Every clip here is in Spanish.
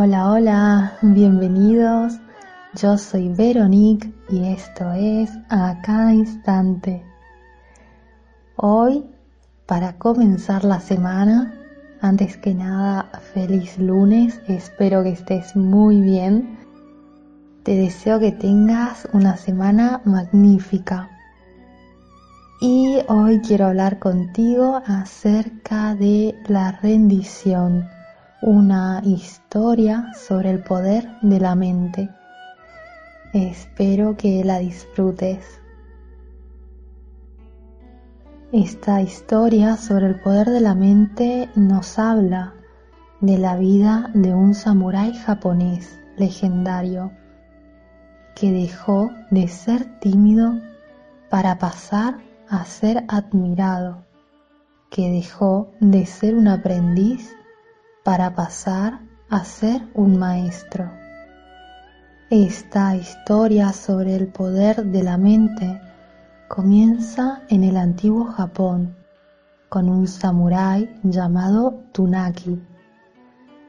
Hola, hola, bienvenidos. Yo soy Veronique y esto es A cada instante. Hoy, para comenzar la semana, antes que nada, feliz lunes, espero que estés muy bien. Te deseo que tengas una semana magnífica. Y hoy quiero hablar contigo acerca de la rendición una historia sobre el poder de la mente. Espero que la disfrutes. Esta historia sobre el poder de la mente nos habla de la vida de un samurái japonés legendario que dejó de ser tímido para pasar a ser admirado, que dejó de ser un aprendiz para pasar a ser un maestro. Esta historia sobre el poder de la mente comienza en el antiguo Japón con un samurái llamado Tunaki,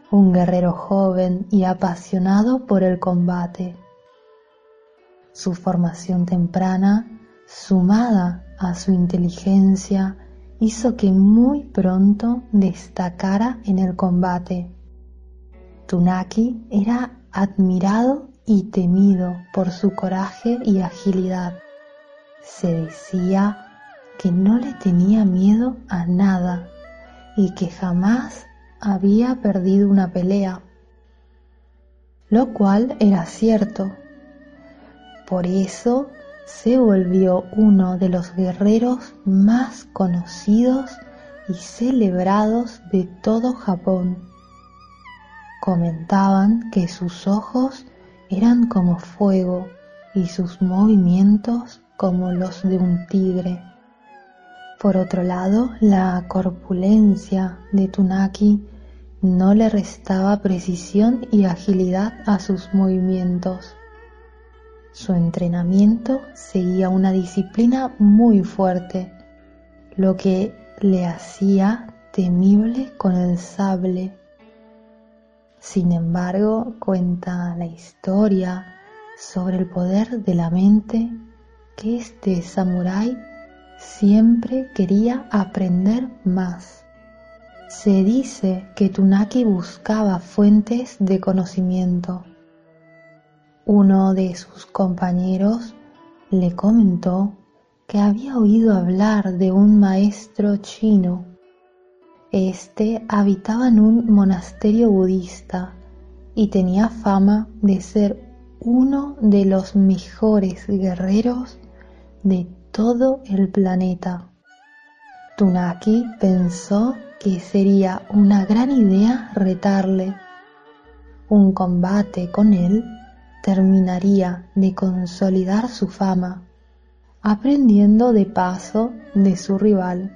un guerrero joven y apasionado por el combate. Su formación temprana, sumada a su inteligencia hizo que muy pronto destacara en el combate. Tunaki era admirado y temido por su coraje y agilidad. Se decía que no le tenía miedo a nada y que jamás había perdido una pelea, lo cual era cierto. Por eso se volvió uno de los guerreros más conocidos y celebrados de todo Japón. Comentaban que sus ojos eran como fuego y sus movimientos como los de un tigre. Por otro lado, la corpulencia de Tunaki no le restaba precisión y agilidad a sus movimientos. Su entrenamiento seguía una disciplina muy fuerte, lo que le hacía temible con el sable. Sin embargo, cuenta la historia sobre el poder de la mente que este samurái siempre quería aprender más. Se dice que Tunaki buscaba fuentes de conocimiento uno de sus compañeros le comentó que había oído hablar de un maestro chino. Este habitaba en un monasterio budista y tenía fama de ser uno de los mejores guerreros de todo el planeta. Tunaki pensó que sería una gran idea retarle. Un combate con él terminaría de consolidar su fama, aprendiendo de paso de su rival.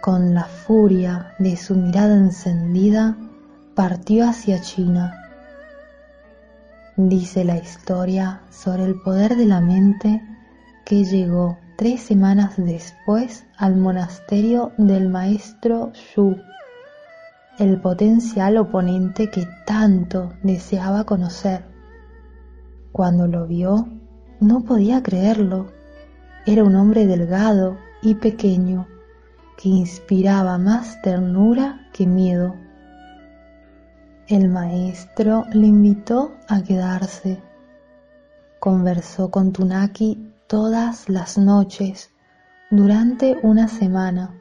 Con la furia de su mirada encendida, partió hacia China. Dice la historia sobre el poder de la mente que llegó tres semanas después al monasterio del maestro Shu, el potencial oponente que tanto deseaba conocer. Cuando lo vio, no podía creerlo. Era un hombre delgado y pequeño que inspiraba más ternura que miedo. El maestro le invitó a quedarse. Conversó con Tunaki todas las noches durante una semana.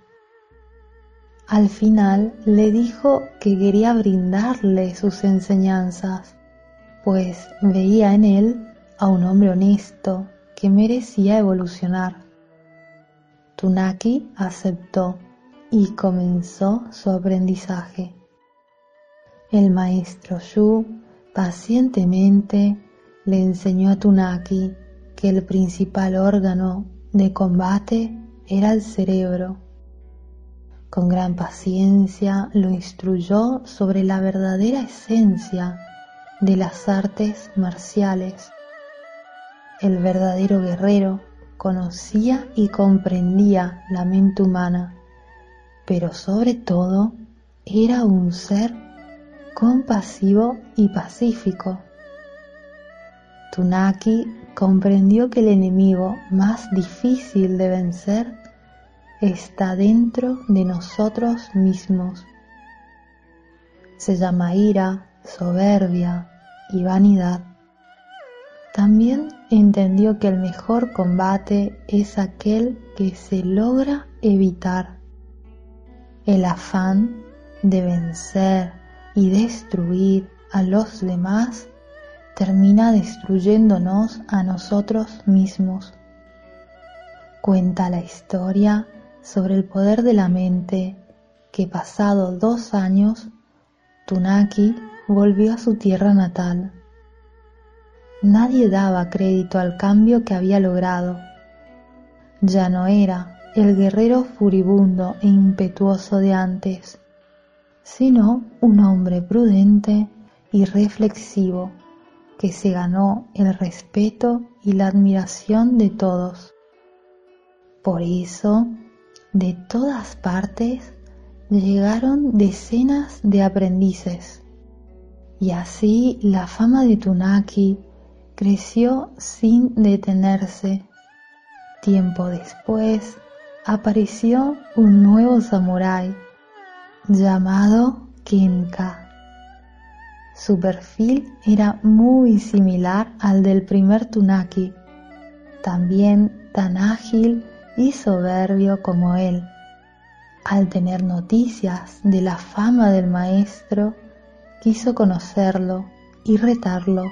Al final le dijo que quería brindarle sus enseñanzas pues veía en él a un hombre honesto que merecía evolucionar. Tunaki aceptó y comenzó su aprendizaje. El maestro Yu pacientemente le enseñó a Tunaki que el principal órgano de combate era el cerebro. Con gran paciencia lo instruyó sobre la verdadera esencia de las artes marciales. El verdadero guerrero conocía y comprendía la mente humana, pero sobre todo era un ser compasivo y pacífico. Tunaki comprendió que el enemigo más difícil de vencer está dentro de nosotros mismos. Se llama ira, soberbia y vanidad. También entendió que el mejor combate es aquel que se logra evitar. El afán de vencer y destruir a los demás termina destruyéndonos a nosotros mismos. Cuenta la historia sobre el poder de la mente que pasado dos años, Tunaki volvió a su tierra natal. Nadie daba crédito al cambio que había logrado. Ya no era el guerrero furibundo e impetuoso de antes, sino un hombre prudente y reflexivo que se ganó el respeto y la admiración de todos. Por eso, de todas partes llegaron decenas de aprendices y así la fama de Tunaki creció sin detenerse. Tiempo después apareció un nuevo samurái llamado Kenka. Su perfil era muy similar al del primer Tunaki, también tan ágil y soberbio como él. Al tener noticias de la fama del maestro, quiso conocerlo y retarlo.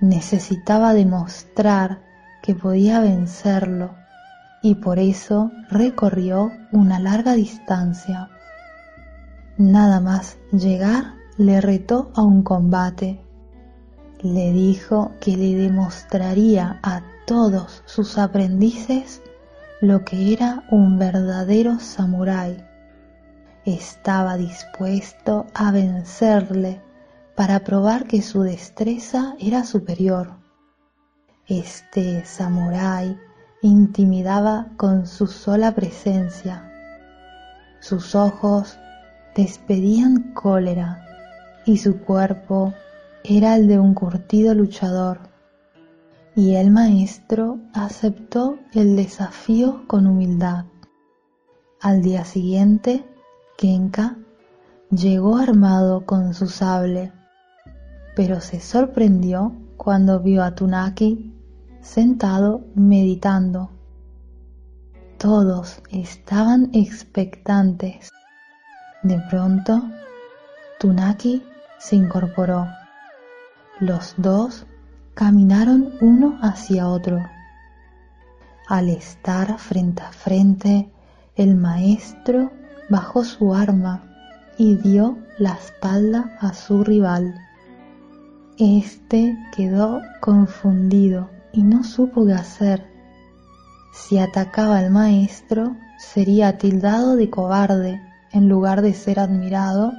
Necesitaba demostrar que podía vencerlo y por eso recorrió una larga distancia. Nada más llegar le retó a un combate. Le dijo que le demostraría a todos sus aprendices lo que era un verdadero samurái. Estaba dispuesto a vencerle para probar que su destreza era superior. Este samurái intimidaba con su sola presencia. Sus ojos despedían cólera y su cuerpo era el de un curtido luchador. Y el maestro aceptó el desafío con humildad. Al día siguiente, Kenka llegó armado con su sable, pero se sorprendió cuando vio a Tunaki sentado meditando. Todos estaban expectantes. De pronto, Tunaki se incorporó. Los dos caminaron uno hacia otro. Al estar frente a frente, el maestro bajó su arma y dio la espalda a su rival. Este quedó confundido y no supo qué hacer. Si atacaba al maestro, sería tildado de cobarde en lugar de ser admirado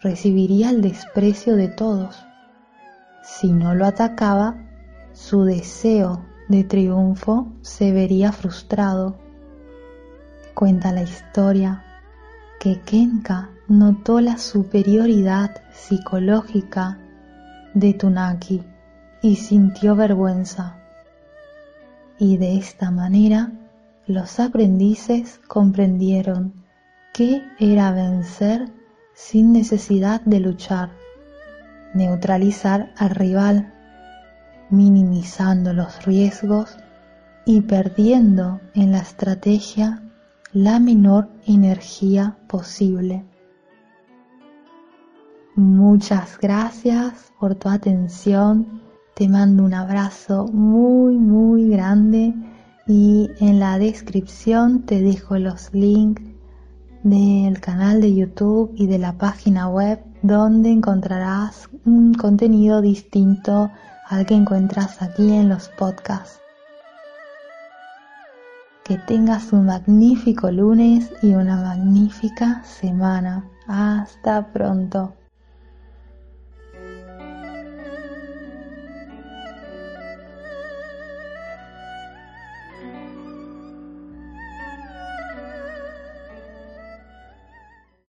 recibiría el desprecio de todos. Si no lo atacaba, su deseo de triunfo se vería frustrado. Cuenta la historia que Kenka notó la superioridad psicológica de Tunaki y sintió vergüenza. Y de esta manera los aprendices comprendieron qué era vencer sin necesidad de luchar, neutralizar al rival, minimizando los riesgos y perdiendo en la estrategia la menor energía posible. Muchas gracias por tu atención. Te mando un abrazo muy, muy grande y en la descripción te dejo los links del canal de YouTube y de la página web donde encontrarás un contenido distinto al que encuentras aquí en los podcasts. Que tengas un magnífico lunes y una magnífica semana. Hasta pronto.